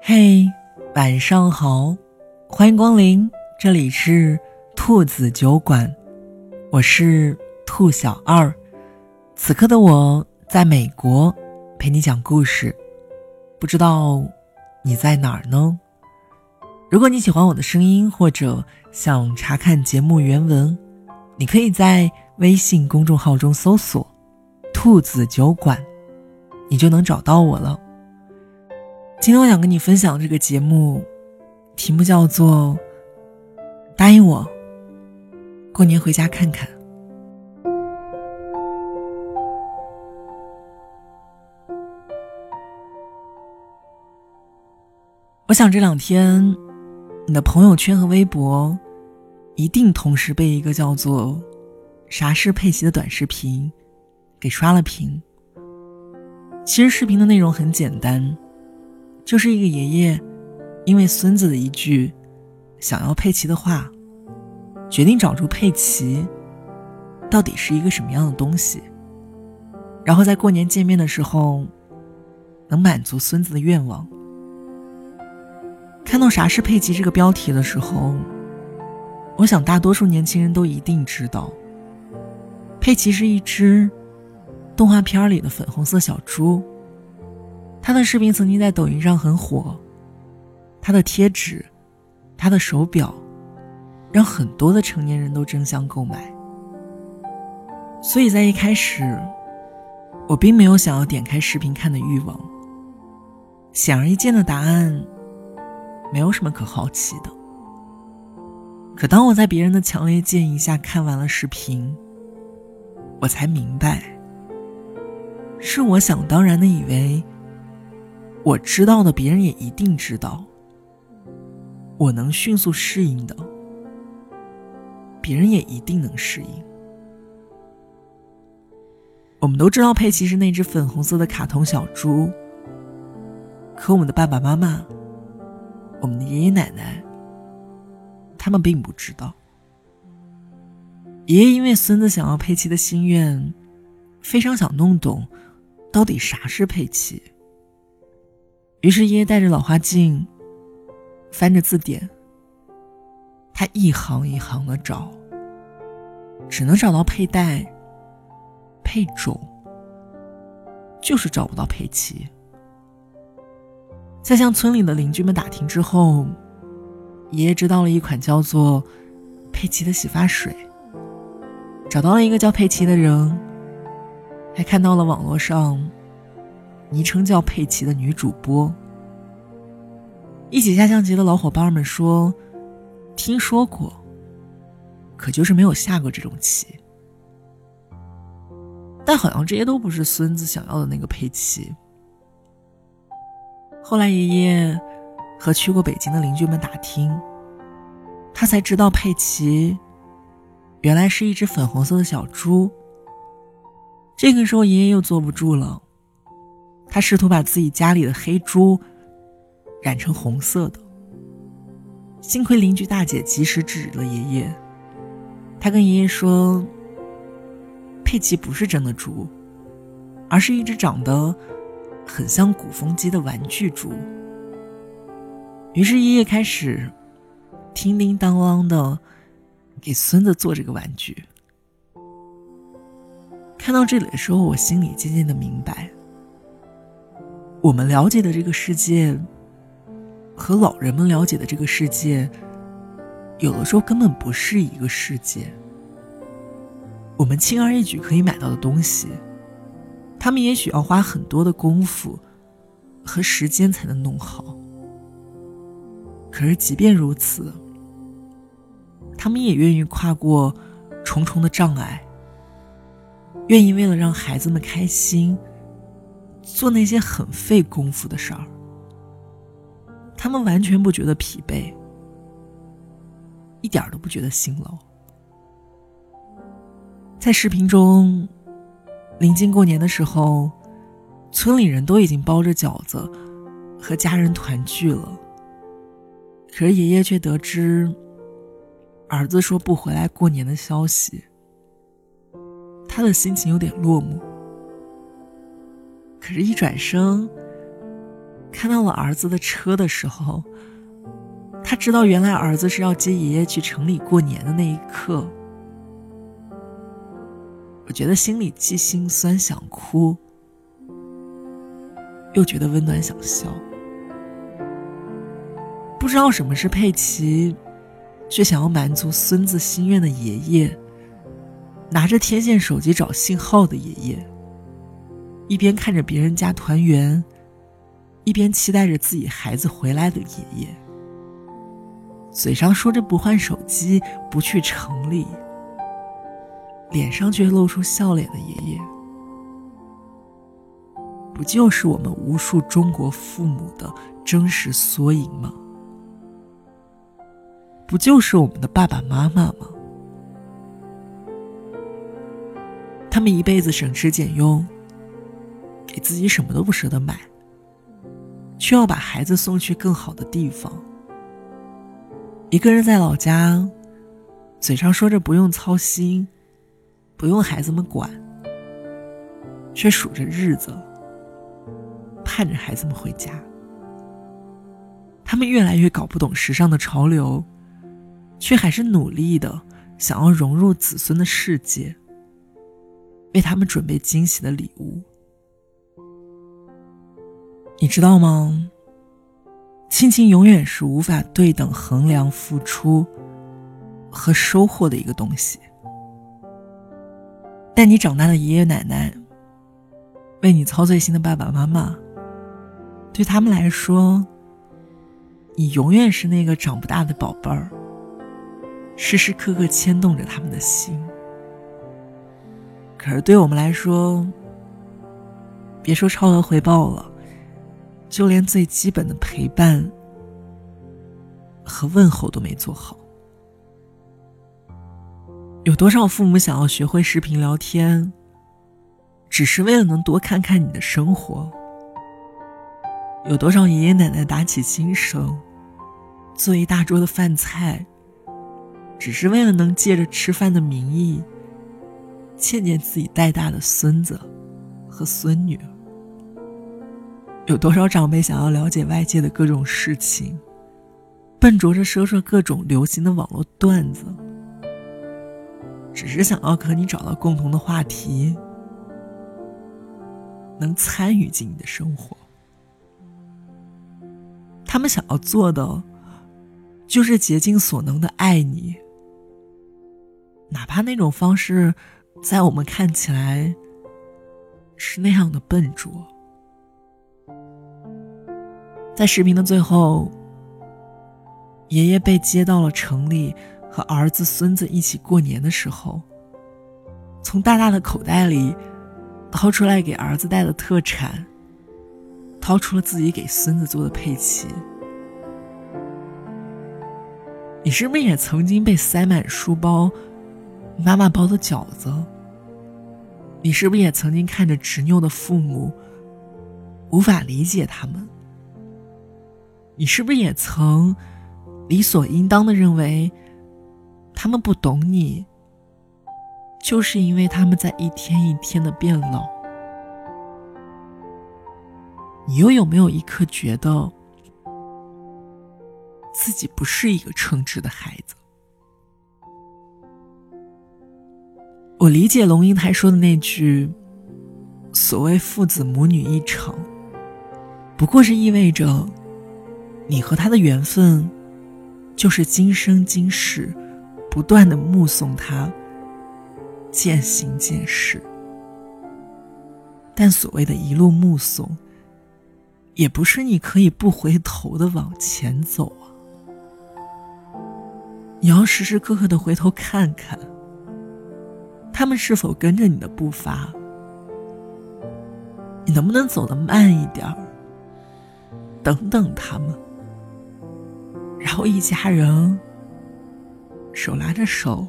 嘿，晚上好，欢迎光临，这里是兔子酒馆，我是兔小二。此刻的我在美国陪你讲故事，不知道你在哪儿呢？如果你喜欢我的声音，或者想查看节目原文，你可以在微信公众号中搜索“兔子酒馆”，你就能找到我了。今天我想跟你分享这个节目，题目叫做“答应我，过年回家看看”。我想这两天，你的朋友圈和微博一定同时被一个叫做“啥是佩奇”的短视频给刷了屏。其实视频的内容很简单。就是一个爷爷，因为孙子的一句想要佩奇的话，决定找出佩奇到底是一个什么样的东西，然后在过年见面的时候能满足孙子的愿望。看到“啥是佩奇”这个标题的时候，我想大多数年轻人都一定知道，佩奇是一只动画片里的粉红色小猪。他的视频曾经在抖音上很火，他的贴纸，他的手表，让很多的成年人都争相购买。所以在一开始，我并没有想要点开视频看的欲望。显而易见的答案，没有什么可好奇的。可当我在别人的强烈建议下看完了视频，我才明白，是我想当然的以为。我知道的，别人也一定知道。我能迅速适应的，别人也一定能适应。我们都知道佩奇是那只粉红色的卡通小猪，可我们的爸爸妈妈、我们的爷爷奶奶，他们并不知道。爷爷因为孙子想要佩奇的心愿，非常想弄懂，到底啥是佩奇。于是爷爷带着老花镜，翻着字典。他一行一行的找，只能找到佩戴、配种，就是找不到佩奇。在向村里的邻居们打听之后，爷爷知道了一款叫做佩奇的洗发水，找到了一个叫佩奇的人，还看到了网络上。昵称叫佩奇的女主播，一起下象棋的老伙伴们说：“听说过，可就是没有下过这种棋。”但好像这些都不是孙子想要的那个佩奇。后来爷爷和去过北京的邻居们打听，他才知道佩奇原来是一只粉红色的小猪。这个时候，爷爷又坐不住了。他试图把自己家里的黑猪染成红色的，幸亏邻居大姐及时制止了爷爷。他跟爷爷说：“佩奇不是真的猪，而是一只长得很像鼓风机的玩具猪。”于是爷爷开始叮叮当啷的给孙子做这个玩具。看到这里的时候，我心里渐渐的明白。我们了解的这个世界，和老人们了解的这个世界，有的时候根本不是一个世界。我们轻而易举可以买到的东西，他们也许要花很多的功夫和时间才能弄好。可是即便如此，他们也愿意跨过重重的障碍，愿意为了让孩子们开心。做那些很费功夫的事儿，他们完全不觉得疲惫，一点都不觉得辛劳。在视频中，临近过年的时候，村里人都已经包着饺子，和家人团聚了。可是爷爷却得知儿子说不回来过年的消息，他的心情有点落寞。可是，一转身看到了儿子的车的时候，他知道原来儿子是要接爷爷去城里过年的那一刻，我觉得心里既心酸想哭，又觉得温暖想笑。不知道什么是佩奇，却想要满足孙子心愿的爷爷，拿着天线手机找信号的爷爷，一边看着别人家团圆，一边期待着自己孩子回来的爷爷，嘴上说着不换手机、不去城里，脸上却露出笑脸的爷爷，不就是我们无数中国父母的真实缩影吗？不就是我们的爸爸妈妈吗？他们一辈子省吃俭用，给自己什么都不舍得买，却要把孩子送去更好的地方。一个人在老家，嘴上说着不用操心，不用孩子们管，却数着日子，盼着孩子们回家。他们越来越搞不懂时尚的潮流。却还是努力的想要融入子孙的世界，为他们准备惊喜的礼物。你知道吗？亲情永远是无法对等衡量付出和收获的一个东西。带你长大的爷爷奶奶，为你操碎心的爸爸妈妈，对他们来说，你永远是那个长不大的宝贝儿。时时刻刻牵动着他们的心，可是对我们来说，别说超额回报了，就连最基本的陪伴和问候都没做好。有多少父母想要学会视频聊天，只是为了能多看看你的生活？有多少爷爷奶奶打起精神，做一大桌的饭菜？只是为了能借着吃饭的名义，见见自己带大的孙子和孙女。有多少长辈想要了解外界的各种事情，笨拙着说说各种流行的网络段子，只是想要和你找到共同的话题，能参与进你的生活。他们想要做的，就是竭尽所能的爱你。哪怕那种方式，在我们看起来是那样的笨拙。在视频的最后，爷爷被接到了城里，和儿子、孙子一起过年的时候，从大大的口袋里掏出来给儿子带的特产，掏出了自己给孙子做的佩奇。你是不是也曾经被塞满书包？妈妈包的饺子，你是不是也曾经看着执拗的父母，无法理解他们？你是不是也曾理所应当的认为，他们不懂你，就是因为他们在一天一天的变老？你又有没有一刻觉得，自己不是一个称职的孩子？我理解龙应台说的那句：“所谓父子母女一场，不过是意味着，你和他的缘分，就是今生今世，不断的目送他渐行渐逝。但所谓的一路目送，也不是你可以不回头的往前走啊，你要时时刻刻的回头看看。”他们是否跟着你的步伐？你能不能走得慢一点？等等他们，然后一家人手拉着手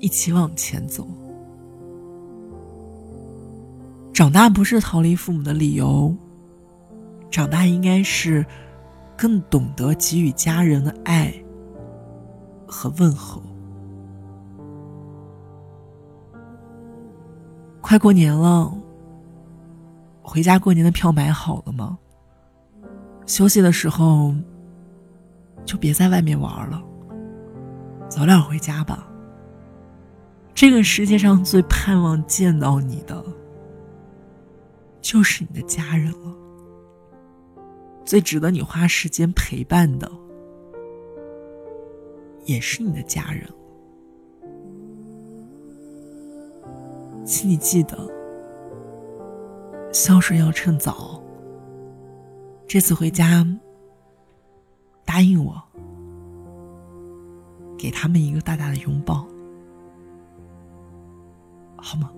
一起往前走。长大不是逃离父母的理由，长大应该是更懂得给予家人的爱和问候。快过年了，回家过年的票买好了吗？休息的时候就别在外面玩了，早点回家吧。这个世界上最盼望见到你的，就是你的家人了。最值得你花时间陪伴的，也是你的家人。请你记得，孝顺要趁早。这次回家，答应我，给他们一个大大的拥抱，好吗？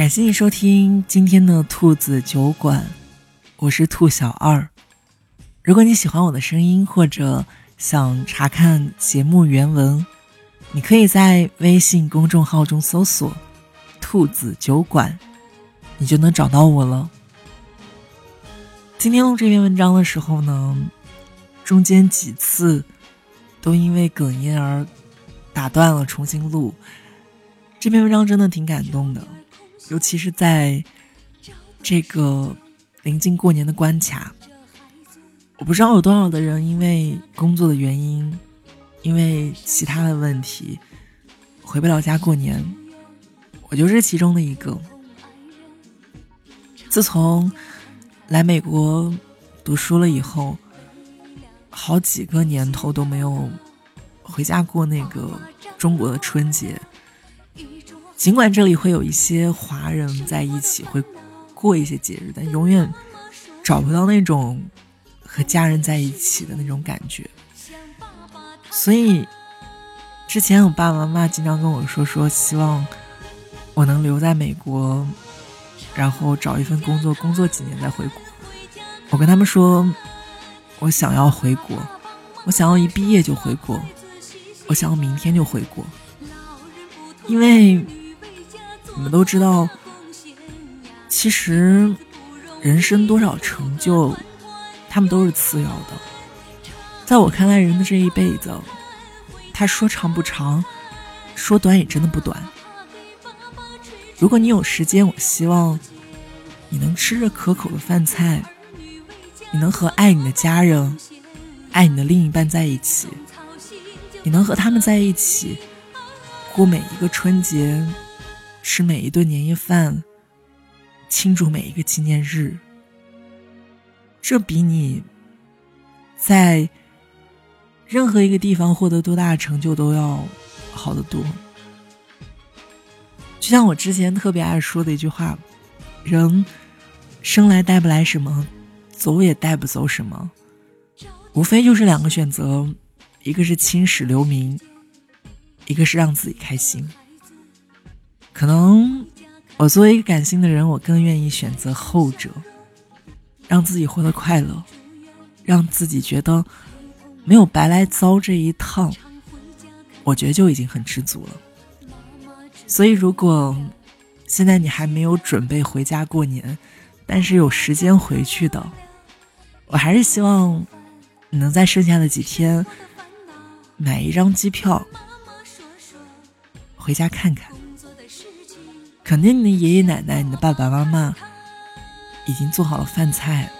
感谢你收听今天的兔子酒馆，我是兔小二。如果你喜欢我的声音，或者想查看节目原文，你可以在微信公众号中搜索“兔子酒馆”，你就能找到我了。今天录这篇文章的时候呢，中间几次都因为哽咽而打断了，重新录。这篇文章真的挺感动的。尤其是在这个临近过年的关卡，我不知道有多少的人因为工作的原因，因为其他的问题回不了家过年。我就是其中的一个。自从来美国读书了以后，好几个年头都没有回家过那个中国的春节。尽管这里会有一些华人在一起会过一些节日，但永远找不到那种和家人在一起的那种感觉。所以之前我爸爸妈妈经常跟我说，说希望我能留在美国，然后找一份工作，工作几年再回国。我跟他们说，我想要回国，我想要一毕业就回国，我想要明天就回国，因为。你们都知道，其实人生多少成就，他们都是次要的。在我看来，人的这一辈子，他说长不长，说短也真的不短。如果你有时间，我希望你能吃着可口的饭菜，你能和爱你的家人、爱你的另一半在一起，你能和他们在一起过每一个春节。吃每一顿年夜饭，庆祝每一个纪念日，这比你在任何一个地方获得多大的成就都要好得多。就像我之前特别爱说的一句话：“人生来带不来什么，走也带不走什么，无非就是两个选择，一个是青史留名，一个是让自己开心。”可能我作为一个感性的人，我更愿意选择后者，让自己活得快乐，让自己觉得没有白来遭这一趟，我觉得就已经很知足了。所以，如果现在你还没有准备回家过年，但是有时间回去的，我还是希望你能在剩下的几天买一张机票回家看看。肯定你的爷爷奶奶、你的爸爸妈妈已经做好了饭菜，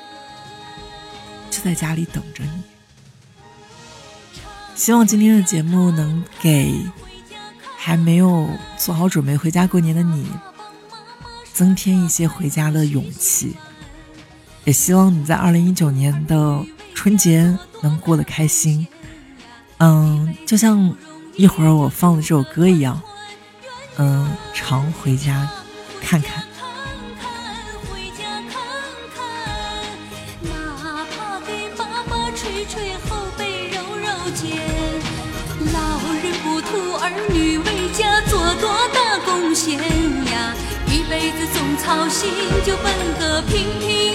就在家里等着你。希望今天的节目能给还没有做好准备回家过年的你增添一些回家的勇气。也希望你在二零一九年的春节能过得开心。嗯，就像一会儿我放的这首歌一样。嗯，常回家看看。回家看看，哪怕给爸爸捶捶后背揉揉肩。老人不图儿女为家做多大贡献呀，一辈子总操心，就奔个平平